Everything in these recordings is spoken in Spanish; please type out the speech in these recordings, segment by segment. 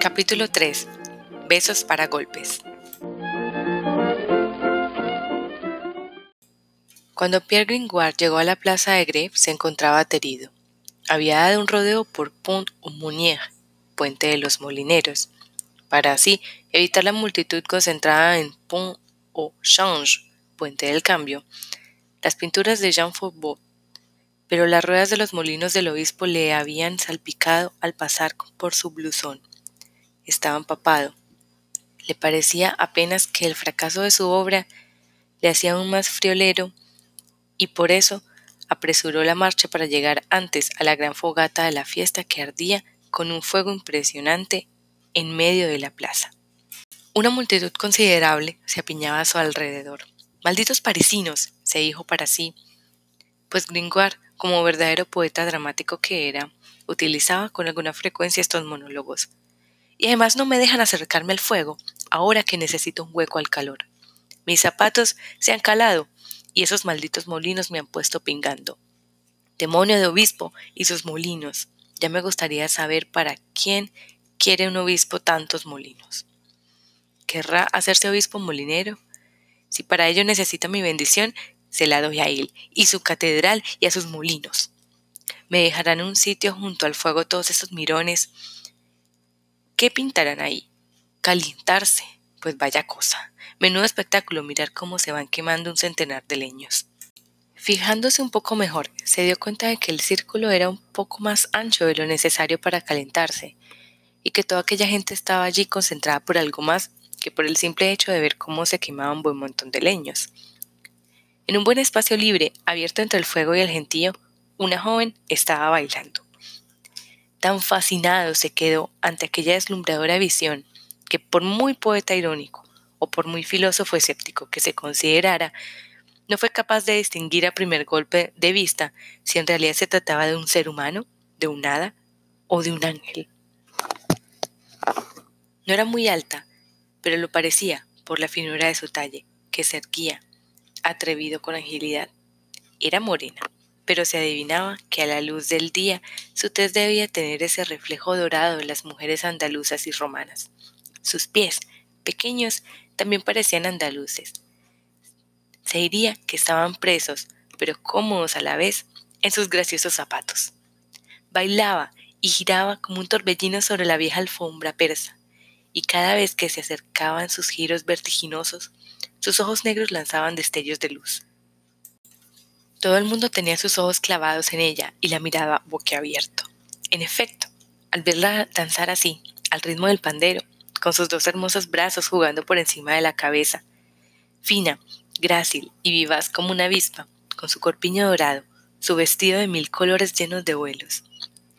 Capítulo 3. Besos para golpes. Cuando Pierre Gringoire llegó a la plaza de Greve, se encontraba aterido. Había dado un rodeo por Pont aux Mouniers, puente de los molineros, para así evitar la multitud concentrada en Pont au Change, puente del cambio, las pinturas de Jean Faubourg, pero las ruedas de los molinos del obispo le habían salpicado al pasar por su blusón. Estaba empapado. Le parecía apenas que el fracaso de su obra le hacía aún más friolero y por eso apresuró la marcha para llegar antes a la gran fogata de la fiesta que ardía con un fuego impresionante en medio de la plaza. Una multitud considerable se apiñaba a su alrededor. Malditos parisinos, se dijo para sí, pues Gringoire, como verdadero poeta dramático que era, utilizaba con alguna frecuencia estos monólogos. Y además no me dejan acercarme al fuego, ahora que necesito un hueco al calor. Mis zapatos se han calado, y esos malditos molinos me han puesto pingando. Demonio de obispo y sus molinos. Ya me gustaría saber para quién quiere un obispo tantos molinos. ¿Querrá hacerse obispo molinero? Si para ello necesita mi bendición, se la doy a él, y su catedral y a sus molinos. Me dejarán un sitio junto al fuego todos esos mirones. ¿Qué pintarán ahí? Calentarse. Pues vaya cosa. Menudo espectáculo mirar cómo se van quemando un centenar de leños. Fijándose un poco mejor, se dio cuenta de que el círculo era un poco más ancho de lo necesario para calentarse, y que toda aquella gente estaba allí concentrada por algo más que por el simple hecho de ver cómo se quemaba un buen montón de leños. En un buen espacio libre, abierto entre el fuego y el gentío, una joven estaba bailando. Tan fascinado se quedó ante aquella deslumbradora visión que por muy poeta irónico o por muy filósofo escéptico que se considerara, no fue capaz de distinguir a primer golpe de vista si en realidad se trataba de un ser humano, de un hada o de un ángel. No era muy alta, pero lo parecía por la finura de su talle, que se erguía, atrevido con agilidad. Era morena, pero se adivinaba que a la luz del día su tez debía tener ese reflejo dorado de las mujeres andaluzas y romanas. Sus pies, pequeños, también parecían andaluces. Se diría que estaban presos, pero cómodos a la vez, en sus graciosos zapatos. Bailaba y giraba como un torbellino sobre la vieja alfombra persa, y cada vez que se acercaban sus giros vertiginosos, sus ojos negros lanzaban destellos de luz. Todo el mundo tenía sus ojos clavados en ella y la miraba boquiabierto. En efecto, al verla danzar así, al ritmo del pandero, con sus dos hermosos brazos jugando por encima de la cabeza, fina, grácil y vivaz como una avispa, con su corpiño dorado, su vestido de mil colores llenos de vuelos,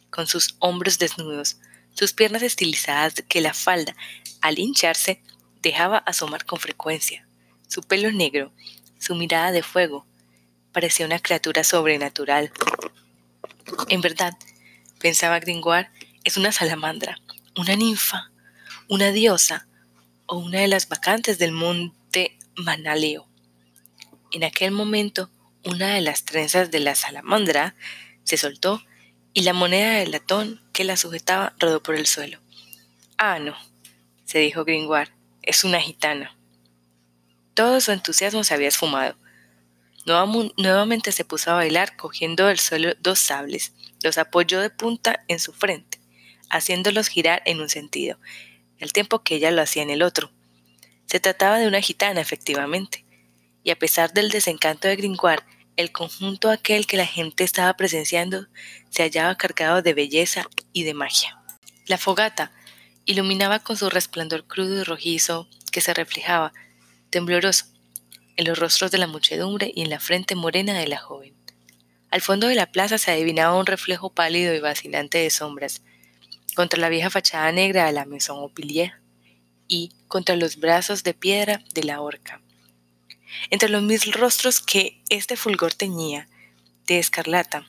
con sus hombros desnudos, sus piernas estilizadas que la falda, al hincharse, dejaba asomar con frecuencia, su pelo negro, su mirada de fuego, parecía una criatura sobrenatural. En verdad, pensaba Gringoire, es una salamandra, una ninfa, una diosa o una de las vacantes del monte Manaleo. En aquel momento, una de las trenzas de la salamandra se soltó y la moneda de latón que la sujetaba rodó por el suelo. Ah, no, se dijo Gringoire, es una gitana. Todo su entusiasmo se había esfumado. Nuevamente se puso a bailar cogiendo del suelo dos sables, los apoyó de punta en su frente, haciéndolos girar en un sentido, al tiempo que ella lo hacía en el otro. Se trataba de una gitana, efectivamente, y a pesar del desencanto de Gringoire, el conjunto aquel que la gente estaba presenciando se hallaba cargado de belleza y de magia. La fogata iluminaba con su resplandor crudo y rojizo que se reflejaba, tembloroso, en los rostros de la muchedumbre y en la frente morena de la joven. Al fondo de la plaza se adivinaba un reflejo pálido y vacilante de sombras, contra la vieja fachada negra de la Maison Opilier y contra los brazos de piedra de la horca. Entre los mil rostros que este fulgor teñía, de escarlata,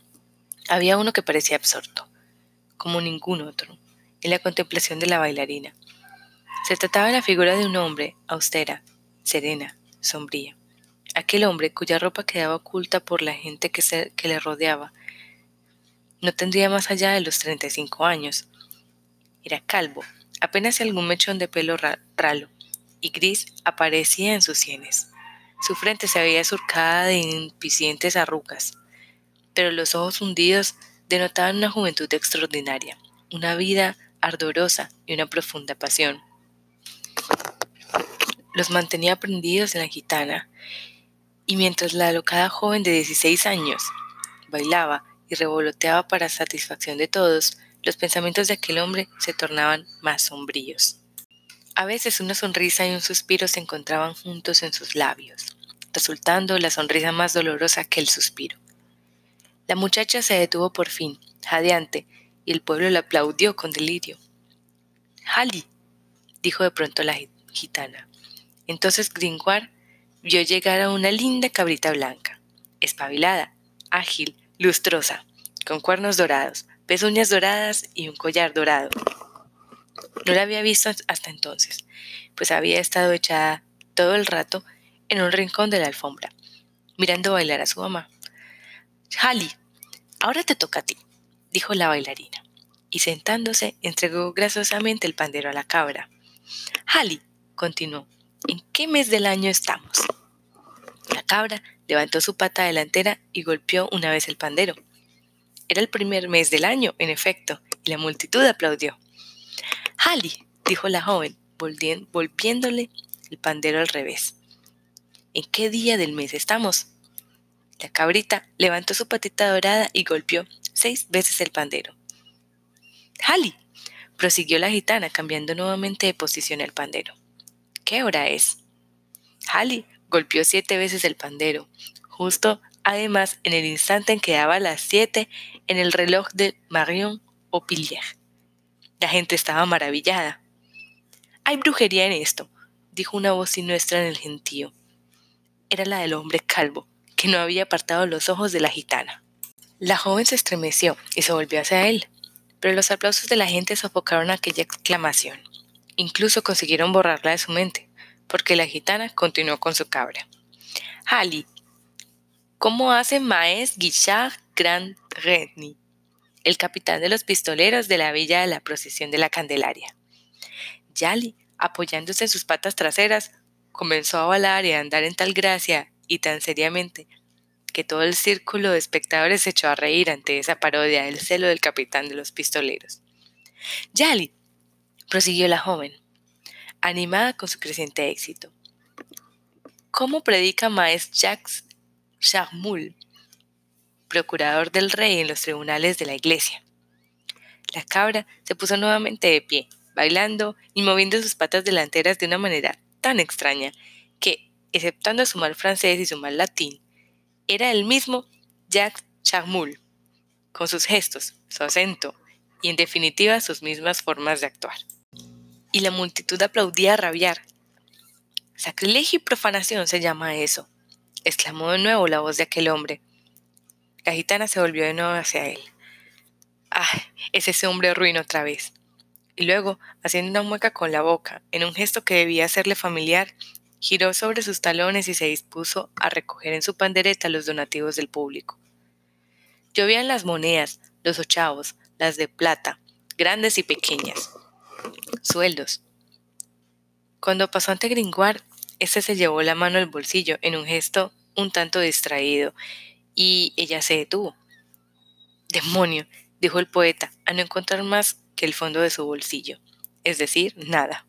había uno que parecía absorto, como ningún otro, en la contemplación de la bailarina. Se trataba de la figura de un hombre, austera, serena, sombría. Aquel hombre cuya ropa quedaba oculta por la gente que, se, que le rodeaba. No tendría más allá de los 35 años. Era calvo, Apenas algún mechón de pelo ralo y gris aparecía en sus sienes. Su frente se veía surcada de impacientes arrugas, pero los ojos hundidos denotaban una juventud extraordinaria, una vida ardorosa y una profunda pasión. Los mantenía prendidos en la gitana, y mientras la alocada joven de 16 años bailaba y revoloteaba para satisfacción de todos, los pensamientos de aquel hombre se tornaban más sombríos. A veces una sonrisa y un suspiro se encontraban juntos en sus labios, resultando la sonrisa más dolorosa que el suspiro. La muchacha se detuvo por fin, jadeante, y el pueblo la aplaudió con delirio. Hali, dijo de pronto la gitana. Entonces Gringoire vio llegar a una linda cabrita blanca, espabilada, ágil, lustrosa, con cuernos dorados, pezuñas doradas y un collar dorado. No la había visto hasta entonces, pues había estado echada todo el rato en un rincón de la alfombra, mirando bailar a su mamá. Hali, ahora te toca a ti, dijo la bailarina, y sentándose entregó graciosamente el pandero a la cabra. Hali, continuó, ¿en qué mes del año estamos? La cabra levantó su pata delantera y golpeó una vez el pandero. Era el primer mes del año, en efecto, y la multitud aplaudió. Hali, dijo la joven, volviéndole el pandero al revés. ¿En qué día del mes estamos? La cabrita levantó su patita dorada y golpeó seis veces el pandero. Hali, prosiguió la gitana, cambiando nuevamente de posición el pandero. ¿Qué hora es? Hali golpeó siete veces el pandero, justo además en el instante en que daba las siete en el reloj de Marion Opillier. La gente estaba maravillada. Hay brujería en esto, dijo una voz siniestra en el gentío. Era la del hombre calvo, que no había apartado los ojos de la gitana. La joven se estremeció y se volvió hacia él, pero los aplausos de la gente sofocaron aquella exclamación. Incluso consiguieron borrarla de su mente, porque la gitana continuó con su cabra. Hali, ¿cómo hace Maes Guichard Grand Reni? el capitán de los pistoleros de la villa de la procesión de la Candelaria. Yali, apoyándose en sus patas traseras, comenzó a balar y a andar en tal gracia y tan seriamente que todo el círculo de espectadores se echó a reír ante esa parodia del celo del capitán de los pistoleros. Yali, prosiguió la joven, animada con su creciente éxito. ¿Cómo predica Maes Jacques Charmoul procurador del rey en los tribunales de la iglesia. La cabra se puso nuevamente de pie, bailando y moviendo sus patas delanteras de una manera tan extraña que, exceptuando su mal francés y su mal latín, era el mismo Jacques Charmoul, con sus gestos, su acento y en definitiva sus mismas formas de actuar. Y la multitud aplaudía a rabiar. Sacrilegio y profanación se llama eso, exclamó de nuevo la voz de aquel hombre, la gitana se volvió de nuevo hacia él. ¡Ah! Es ese hombre ruin otra vez. Y luego, haciendo una mueca con la boca, en un gesto que debía hacerle familiar, giró sobre sus talones y se dispuso a recoger en su pandereta los donativos del público. Llovían las monedas, los ochavos, las de plata, grandes y pequeñas. Sueldos. Cuando pasó ante Gringoire, éste se llevó la mano al bolsillo en un gesto un tanto distraído y ella se detuvo. Demonio, dijo el poeta, a no encontrar más que el fondo de su bolsillo, es decir, nada.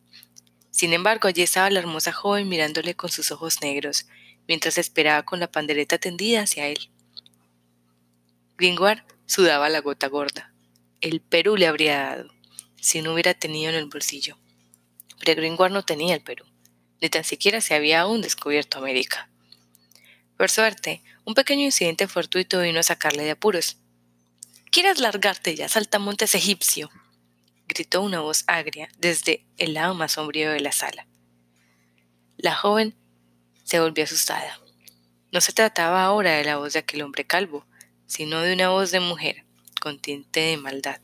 Sin embargo, allí estaba la hermosa joven mirándole con sus ojos negros, mientras esperaba con la pandereta tendida hacia él. Gringoire sudaba la gota gorda. El Perú le habría dado, si no hubiera tenido en el bolsillo. Pero Gringoire no tenía el Perú, ni tan siquiera se había aún descubierto América. Por suerte, un pequeño incidente fortuito vino a sacarle de apuros. ¿Quieres largarte ya, saltamontes egipcio? gritó una voz agria desde el lado más sombrío de la sala. La joven se volvió asustada. No se trataba ahora de la voz de aquel hombre calvo, sino de una voz de mujer, con tinte de maldad.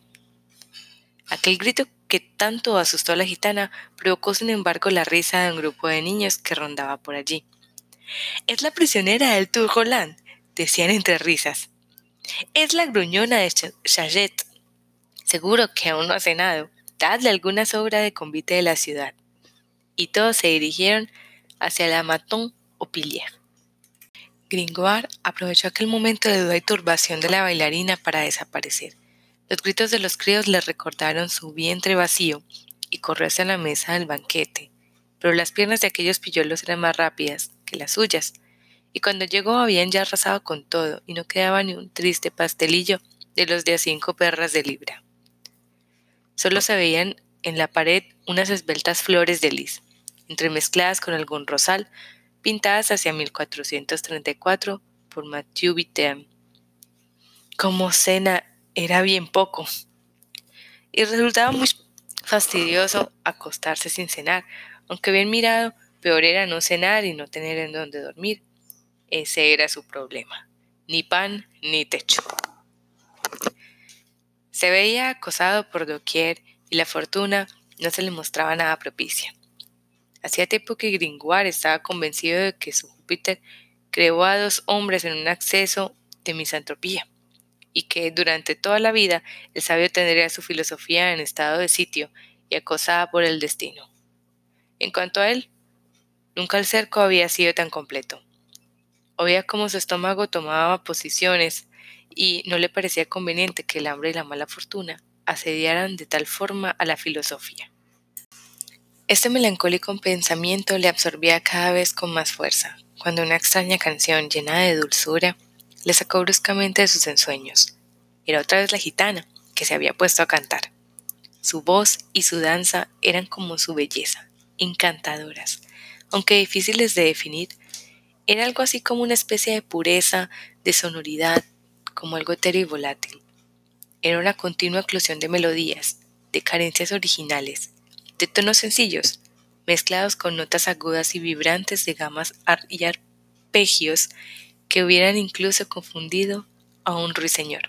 Aquel grito que tanto asustó a la gitana provocó sin embargo la risa de un grupo de niños que rondaba por allí. Es la prisionera del Tour Roland, decían entre risas. Es la gruñona de Chayet. Seguro que aún no ha cenado. dadle alguna sobra de convite de la ciudad. Y todos se dirigieron hacia la Maton o Pilier. Gringoire aprovechó aquel momento de duda y turbación de la bailarina para desaparecer. Los gritos de los críos le recordaron su vientre vacío y corrió hacia la mesa del banquete, pero las piernas de aquellos pilluelos eran más rápidas que las suyas, y cuando llegó habían ya arrasado con todo y no quedaba ni un triste pastelillo de los de a cinco perras de libra. Solo se veían en la pared unas esbeltas flores de lis, entremezcladas con algún rosal, pintadas hacia 1434 por Mathieu Viterme. Como cena era bien poco. Y resultaba muy fastidioso acostarse sin cenar, aunque bien mirado, peor era no cenar y no tener en dónde dormir. Ese era su problema. Ni pan ni techo. Se veía acosado por doquier y la fortuna no se le mostraba nada propicia. Hacía tiempo que Gringoire estaba convencido de que su Júpiter creó a dos hombres en un acceso de misantropía, y que durante toda la vida el sabio tendría su filosofía en estado de sitio y acosada por el destino. En cuanto a él, nunca el cerco había sido tan completo. Oía cómo su estómago tomaba posiciones y no le parecía conveniente que el hambre y la mala fortuna asediaran de tal forma a la filosofía. Este melancólico pensamiento le absorbía cada vez con más fuerza, cuando una extraña canción llena de dulzura le sacó bruscamente de sus ensueños. Era otra vez la gitana, que se había puesto a cantar. Su voz y su danza eran como su belleza, encantadoras, aunque difíciles de definir. Era algo así como una especie de pureza, de sonoridad, como algo etéreo y volátil. Era una continua eclosión de melodías, de carencias originales, de tonos sencillos, mezclados con notas agudas y vibrantes de gamas y arpegios que hubieran incluso confundido a un ruiseñor.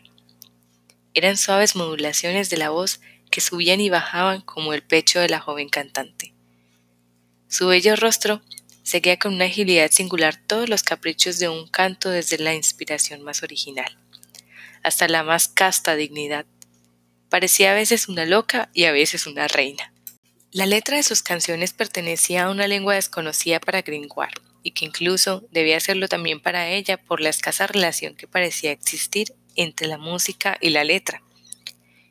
Eran suaves modulaciones de la voz que subían y bajaban como el pecho de la joven cantante. Su bello rostro seguía con una agilidad singular todos los caprichos de un canto desde la inspiración más original hasta la más casta dignidad. Parecía a veces una loca y a veces una reina. La letra de sus canciones pertenecía a una lengua desconocida para Gringoire, y que incluso debía serlo también para ella por la escasa relación que parecía existir entre la música y la letra.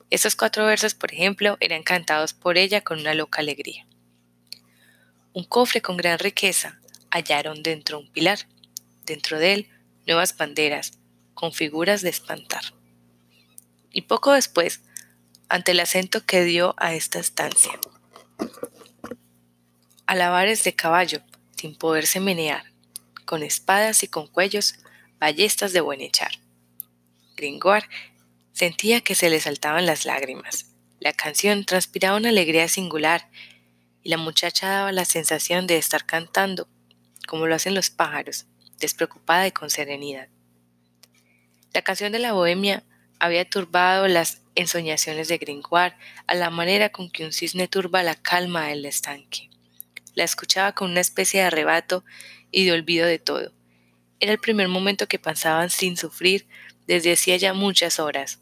Estos cuatro versos, por ejemplo, eran cantados por ella con una loca alegría. Un cofre con gran riqueza hallaron dentro un pilar, dentro de él nuevas banderas, con figuras de espantar. Y poco después, ante el acento que dio a esta estancia, alabares de caballo, sin poderse menear, con espadas y con cuellos, ballestas de buen echar. Gringoire sentía que se le saltaban las lágrimas. La canción transpiraba una alegría singular y la muchacha daba la sensación de estar cantando, como lo hacen los pájaros, despreocupada y con serenidad. La canción de la bohemia había turbado las ensoñaciones de Gringoire a la manera con que un cisne turba la calma del estanque. La escuchaba con una especie de arrebato y de olvido de todo. Era el primer momento que pasaban sin sufrir desde hacía ya muchas horas.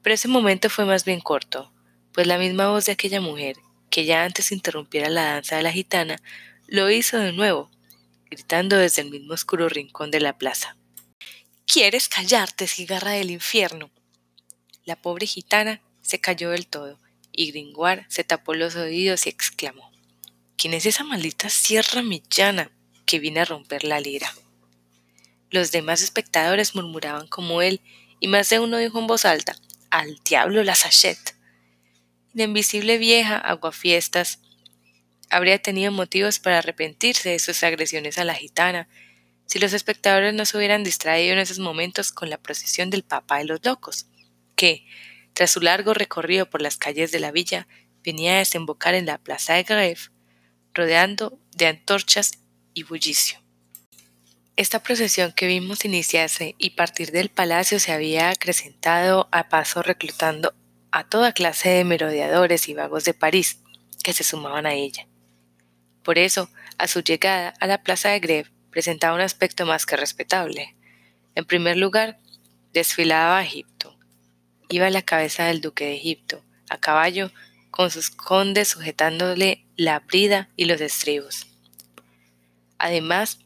Pero ese momento fue más bien corto, pues la misma voz de aquella mujer, que ya antes interrumpiera la danza de la gitana, lo hizo de nuevo, gritando desde el mismo oscuro rincón de la plaza. ¿Quieres callarte, cigarra del infierno? La pobre gitana se cayó del todo, y Gringoire se tapó los oídos y exclamó ¿Quién es esa maldita sierra millana que viene a romper la lira? Los demás espectadores murmuraban como él, y más de uno dijo en voz alta Al diablo la sachet. La invisible vieja aguafiestas habría tenido motivos para arrepentirse de sus agresiones a la gitana, si los espectadores no se hubieran distraído en esos momentos con la procesión del Papa de los Locos, que, tras su largo recorrido por las calles de la villa, venía a desembocar en la plaza de Greve, rodeando de antorchas y bullicio. Esta procesión que vimos iniciarse y partir del palacio se había acrecentado a paso reclutando a toda clase de merodeadores y vagos de París que se sumaban a ella. Por eso, a su llegada a la plaza de Greve, presentaba un aspecto más que respetable. En primer lugar, desfilaba a Egipto. Iba a la cabeza del duque de Egipto, a caballo con sus condes sujetándole la brida y los estribos. Además,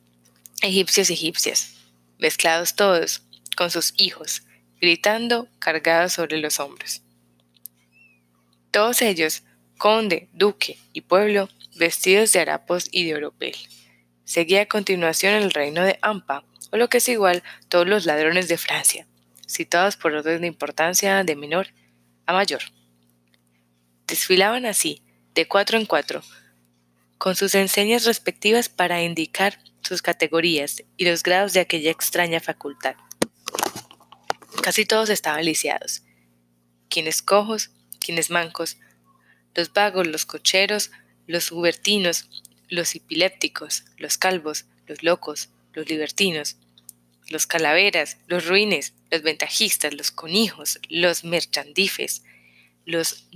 egipcios y egipcias, mezclados todos, con sus hijos, gritando cargados sobre los hombros. Todos ellos, conde, duque y pueblo, vestidos de harapos y de oropel. Seguía a continuación el reino de Ampa, o lo que es igual, todos los ladrones de Francia, citados por orden de importancia de menor a mayor. Desfilaban así, de cuatro en cuatro, con sus enseñas respectivas para indicar sus categorías y los grados de aquella extraña facultad. Casi todos estaban lisiados, quienes cojos, quienes mancos, los vagos, los cocheros, los hubertinos, los epilépticos, los calvos, los locos, los libertinos, los calaveras, los ruines, los ventajistas, los conijos, los merchandifes, los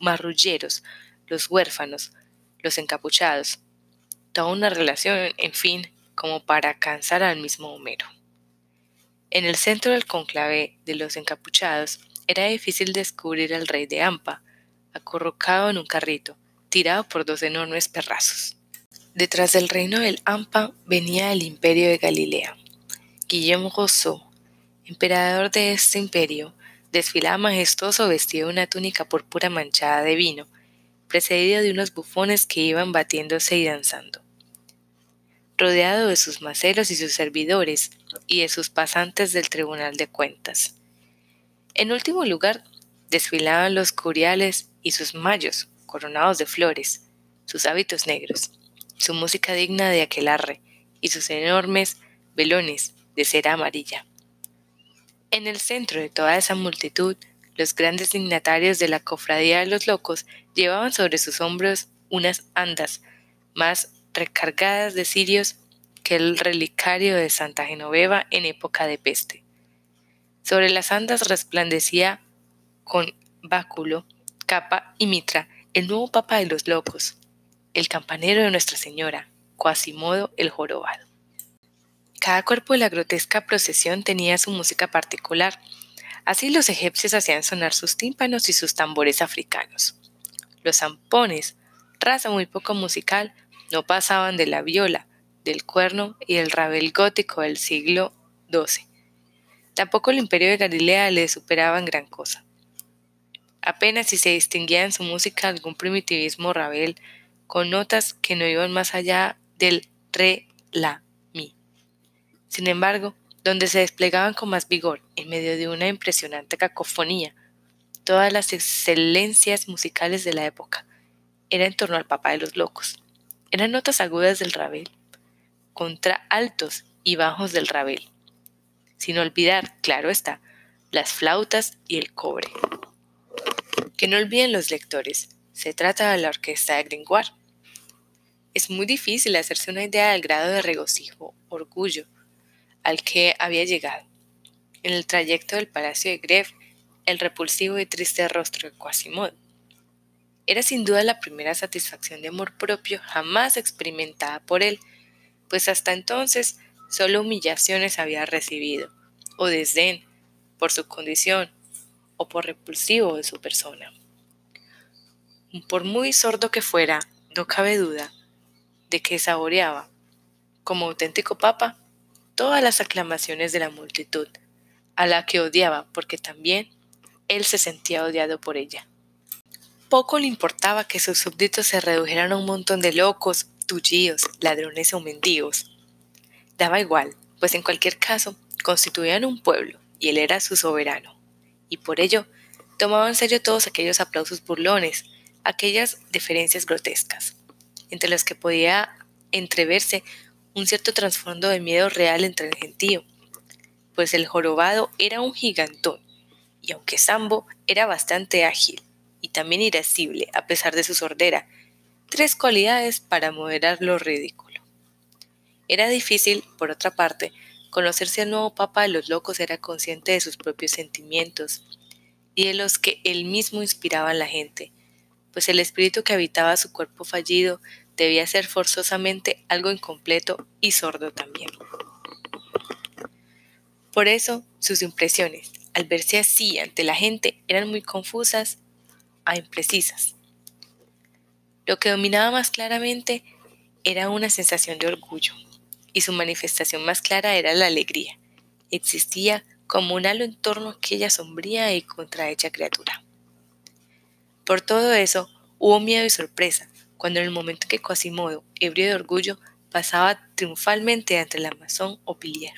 marrulleros, los huérfanos, los encapuchados. Toda una relación, en fin, como para cansar al mismo Homero. En el centro del conclave de los encapuchados era difícil descubrir al rey de Ampa, acurrucado en un carrito, tirado por dos enormes perrazos. Detrás del reino del Ampa venía el imperio de Galilea. Guillermo Rousseau, emperador de este imperio, desfilaba majestuoso vestido de una túnica púrpura manchada de vino, precedido de unos bufones que iban batiéndose y danzando. Rodeado de sus maceros y sus servidores, y de sus pasantes del Tribunal de Cuentas. En último lugar, desfilaban los curiales y sus mayos, coronados de flores, sus hábitos negros su música digna de aquelarre y sus enormes velones de cera amarilla. En el centro de toda esa multitud, los grandes dignatarios de la cofradía de los locos llevaban sobre sus hombros unas andas más recargadas de cirios que el relicario de Santa Genoveva en época de peste. Sobre las andas resplandecía con báculo, capa y mitra el nuevo papa de los locos, el campanero de Nuestra Señora, Quasimodo el jorobado. Cada cuerpo de la grotesca procesión tenía su música particular. Así los egipcios hacían sonar sus tímpanos y sus tambores africanos. Los zampones, raza muy poco musical, no pasaban de la viola, del cuerno y el rabel gótico del siglo XII. Tampoco el imperio de Galilea le superaba en gran cosa. Apenas si se distinguía en su música algún primitivismo rabel con notas que no iban más allá del re, la, mi. Sin embargo, donde se desplegaban con más vigor, en medio de una impresionante cacofonía, todas las excelencias musicales de la época, era en torno al papá de los locos. Eran notas agudas del rabel, contra altos y bajos del rabel, sin olvidar, claro está, las flautas y el cobre. Que no olviden los lectores, se trata de la orquesta de Gringoire, es muy difícil hacerse una idea del grado de regocijo, orgullo, al que había llegado. En el trayecto del palacio de Greve, el repulsivo y triste rostro de Quasimodo. Era sin duda la primera satisfacción de amor propio jamás experimentada por él, pues hasta entonces solo humillaciones había recibido, o desdén, por su condición, o por repulsivo de su persona. Por muy sordo que fuera, no cabe duda de que saboreaba, como auténtico papa, todas las aclamaciones de la multitud, a la que odiaba porque también él se sentía odiado por ella. Poco le importaba que sus súbditos se redujeran a un montón de locos, tullíos, ladrones o mendigos. Daba igual, pues en cualquier caso constituían un pueblo y él era su soberano, y por ello tomaba en serio todos aquellos aplausos burlones, aquellas deferencias grotescas entre las que podía entreverse un cierto trasfondo de miedo real entre el gentío, pues el jorobado era un gigantón, y aunque Sambo era bastante ágil y también irascible a pesar de su sordera, tres cualidades para moderar lo ridículo. Era difícil, por otra parte, conocer si el nuevo papa de los locos era consciente de sus propios sentimientos y de los que él mismo inspiraba en la gente, pues el espíritu que habitaba su cuerpo fallido debía ser forzosamente algo incompleto y sordo también. Por eso, sus impresiones, al verse así ante la gente, eran muy confusas a imprecisas. Lo que dominaba más claramente era una sensación de orgullo, y su manifestación más clara era la alegría. Existía como un halo en torno a aquella sombría y contrahecha criatura. Por todo eso, hubo miedo y sorpresa, cuando en el momento que Quasimodo, ebrio de orgullo, pasaba triunfalmente ante el Amazon o Pilier.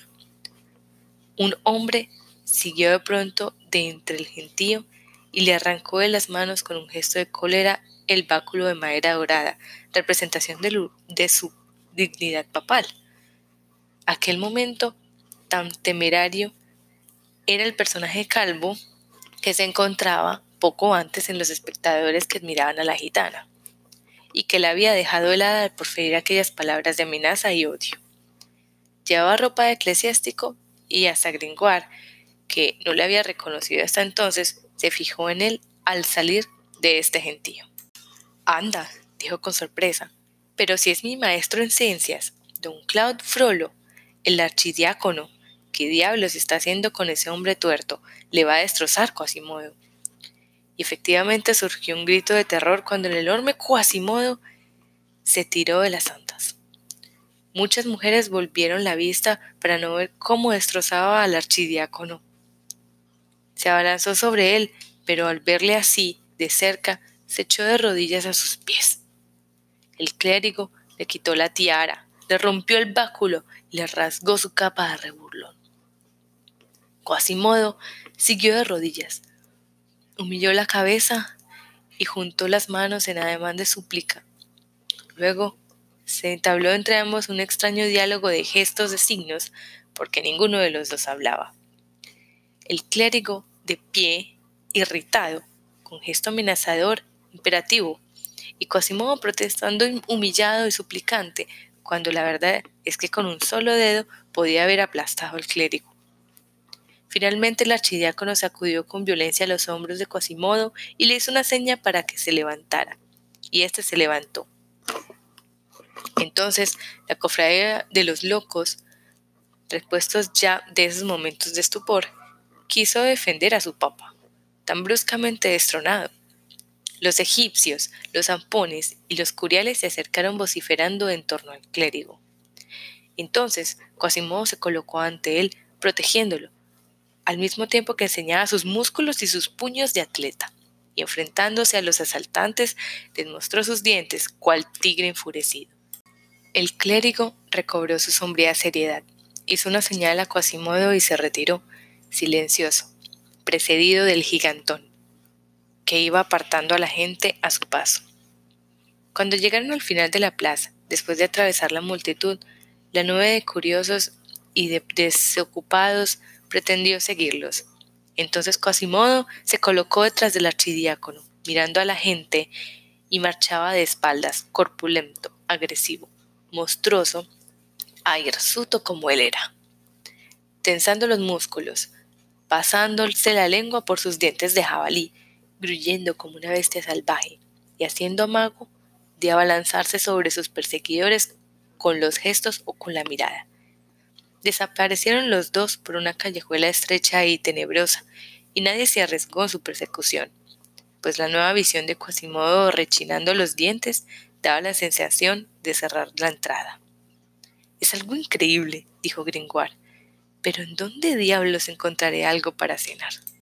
Un hombre siguió de pronto de entre el gentío y le arrancó de las manos con un gesto de cólera el báculo de madera dorada, representación de, de su dignidad papal. Aquel momento tan temerario era el personaje calvo que se encontraba poco antes en los espectadores que admiraban a la gitana, y que la había dejado helada por ferir aquellas palabras de amenaza y odio. Llevaba ropa de eclesiástico y hasta Gringoire, que no le había reconocido hasta entonces, se fijó en él al salir de este gentío. Anda, dijo con sorpresa, pero si es mi maestro en ciencias, don Claude Frollo, el archidiácono, ¿qué diablos está haciendo con ese hombre tuerto? Le va a destrozar Quasimodo. Efectivamente surgió un grito de terror cuando el enorme Quasimodo se tiró de las santas. Muchas mujeres volvieron la vista para no ver cómo destrozaba al archidiácono. Se abalanzó sobre él, pero al verle así, de cerca, se echó de rodillas a sus pies. El clérigo le quitó la tiara, le rompió el báculo y le rasgó su capa de reburlón. Quasimodo siguió de rodillas, humilló la cabeza y juntó las manos en ademán de súplica. Luego se entabló entre ambos un extraño diálogo de gestos de signos, porque ninguno de los dos hablaba. El clérigo, de pie, irritado, con gesto amenazador, imperativo, y Quasimodo protestando humillado y suplicante, cuando la verdad es que con un solo dedo podía haber aplastado al clérigo. Finalmente el archidiácono sacudió con violencia los hombros de Quasimodo y le hizo una seña para que se levantara, y éste se levantó. Entonces la cofradía de los locos, repuestos ya de esos momentos de estupor, quiso defender a su papa, tan bruscamente destronado. Los egipcios, los zampones y los curiales se acercaron vociferando en torno al clérigo. Entonces Quasimodo se colocó ante él, protegiéndolo, al mismo tiempo que enseñaba sus músculos y sus puños de atleta, y enfrentándose a los asaltantes, les mostró sus dientes, cual tigre enfurecido. El clérigo recobró su sombría seriedad, hizo una señal a Quasimodo y se retiró, silencioso, precedido del gigantón, que iba apartando a la gente a su paso. Cuando llegaron al final de la plaza, después de atravesar la multitud, la nube de curiosos y de desocupados pretendió seguirlos. Entonces Quasimodo se colocó detrás del archidiácono, mirando a la gente, y marchaba de espaldas, corpulento, agresivo, monstruoso, hirsuto como él era. Tensando los músculos, pasándose la lengua por sus dientes de jabalí, gruyendo como una bestia salvaje, y haciendo amago de abalanzarse sobre sus perseguidores con los gestos o con la mirada. Desaparecieron los dos por una callejuela estrecha y tenebrosa, y nadie se arriesgó en su persecución, pues la nueva visión de Quasimodo rechinando los dientes daba la sensación de cerrar la entrada. Es algo increíble, dijo Gringoire, pero ¿en dónde diablos encontraré algo para cenar?